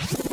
you